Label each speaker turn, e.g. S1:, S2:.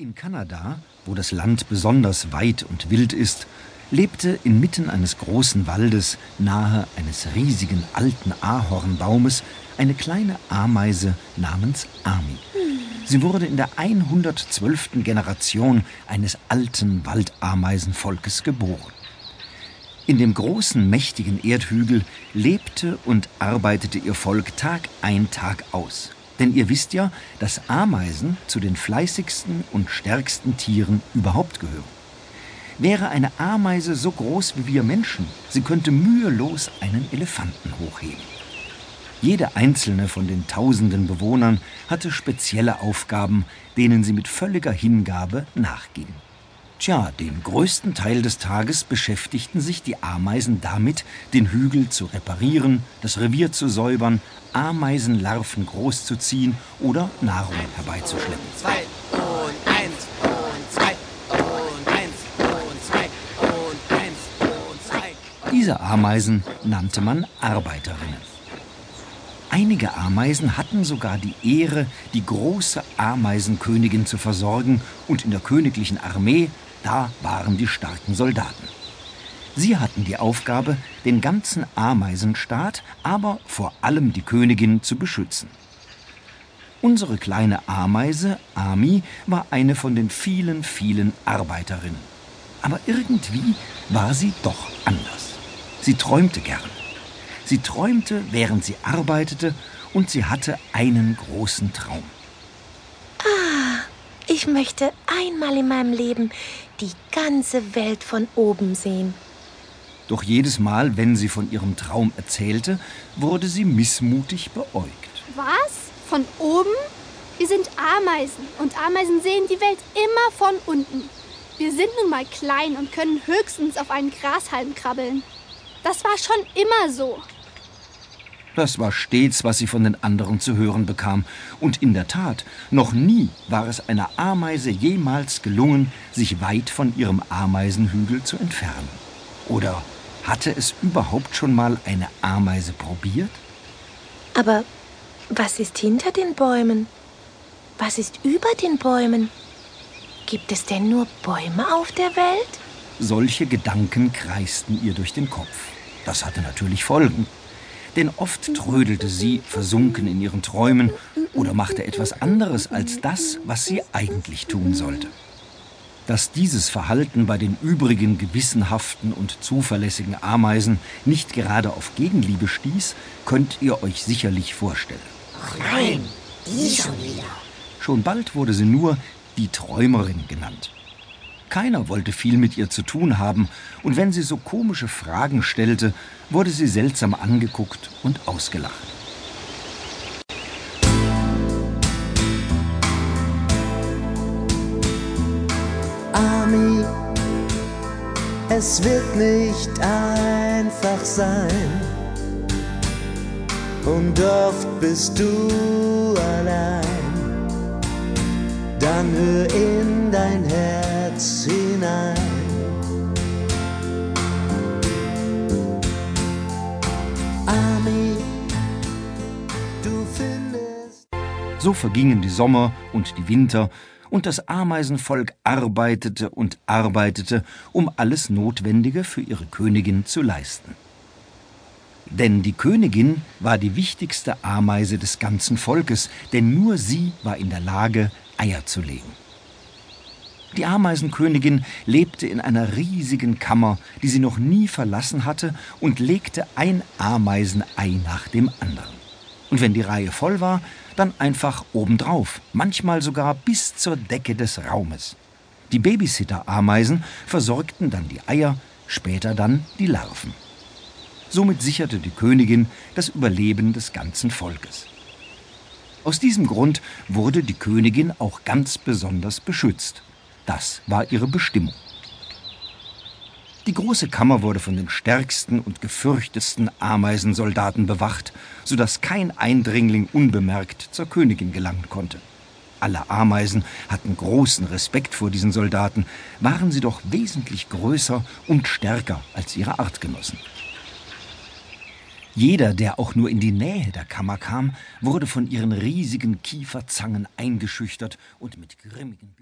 S1: In Kanada, wo das Land besonders weit und wild ist, lebte inmitten eines großen Waldes nahe eines riesigen alten Ahornbaumes eine kleine Ameise namens Ami. Sie wurde in der 112. Generation eines alten Waldameisenvolkes geboren. In dem großen, mächtigen Erdhügel lebte und arbeitete ihr Volk Tag ein, Tag aus. Denn ihr wisst ja, dass Ameisen zu den fleißigsten und stärksten Tieren überhaupt gehören. Wäre eine Ameise so groß wie wir Menschen, sie könnte mühelos einen Elefanten hochheben. Jede einzelne von den tausenden Bewohnern hatte spezielle Aufgaben, denen sie mit völliger Hingabe nachgingen. Tja, den größten Teil des Tages beschäftigten sich die Ameisen damit, den Hügel zu reparieren, das Revier zu säubern, Ameisenlarven großzuziehen oder Nahrung herbeizuschleppen.
S2: Zwei und eins und zwei und eins und zwei und eins und zwei.
S1: Diese Ameisen nannte man Arbeiterinnen. Einige Ameisen hatten sogar die Ehre, die große Ameisenkönigin zu versorgen und in der königlichen Armee da waren die starken Soldaten. Sie hatten die Aufgabe, den ganzen Ameisenstaat, aber vor allem die Königin zu beschützen. Unsere kleine Ameise, Ami, war eine von den vielen, vielen Arbeiterinnen. Aber irgendwie war sie doch anders. Sie träumte gern. Sie träumte, während sie arbeitete, und sie hatte einen großen Traum.
S3: Ich möchte einmal in meinem Leben die ganze Welt von oben sehen.
S1: Doch jedes Mal, wenn sie von ihrem Traum erzählte, wurde sie missmutig beäugt.
S4: Was? Von oben? Wir sind Ameisen und Ameisen sehen die Welt immer von unten. Wir sind nun mal klein und können höchstens auf einen Grashalm krabbeln. Das war schon immer so.
S1: Das war stets, was sie von den anderen zu hören bekam. Und in der Tat, noch nie war es einer Ameise jemals gelungen, sich weit von ihrem Ameisenhügel zu entfernen. Oder hatte es überhaupt schon mal eine Ameise probiert?
S3: Aber was ist hinter den Bäumen? Was ist über den Bäumen? Gibt es denn nur Bäume auf der Welt?
S1: Solche Gedanken kreisten ihr durch den Kopf. Das hatte natürlich Folgen denn oft trödelte sie, versunken in ihren Träumen, oder machte etwas anderes als das, was sie eigentlich tun sollte. Dass dieses Verhalten bei den übrigen gewissenhaften und zuverlässigen Ameisen nicht gerade auf Gegenliebe stieß, könnt ihr euch sicherlich vorstellen.
S2: Nein, die schon wieder.
S1: Schon bald wurde sie nur die Träumerin genannt. Keiner wollte viel mit ihr zu tun haben, und wenn sie so komische Fragen stellte, wurde sie seltsam angeguckt und ausgelacht.
S5: Ami, es wird nicht einfach sein. Und oft bist du allein. Dann hör in dein Herz hinein. Ami, du findest.
S1: So vergingen die Sommer und die Winter, und das Ameisenvolk arbeitete und arbeitete, um alles Notwendige für ihre Königin zu leisten. Denn die Königin war die wichtigste Ameise des ganzen Volkes, denn nur sie war in der Lage, Eier zu legen. Die Ameisenkönigin lebte in einer riesigen Kammer, die sie noch nie verlassen hatte, und legte ein Ameisenei nach dem anderen. Und wenn die Reihe voll war, dann einfach obendrauf, manchmal sogar bis zur Decke des Raumes. Die Babysitter-Ameisen versorgten dann die Eier, später dann die Larven. Somit sicherte die Königin das Überleben des ganzen Volkes. Aus diesem Grund wurde die Königin auch ganz besonders beschützt. Das war ihre Bestimmung. Die große Kammer wurde von den stärksten und gefürchtetsten Ameisensoldaten bewacht, so dass kein Eindringling unbemerkt zur Königin gelangen konnte. Alle Ameisen hatten großen Respekt vor diesen Soldaten, waren sie doch wesentlich größer und stärker als ihre Artgenossen. Jeder, der auch nur in die Nähe der Kammer kam, wurde von ihren riesigen Kieferzangen eingeschüchtert und mit grimmigen Blicken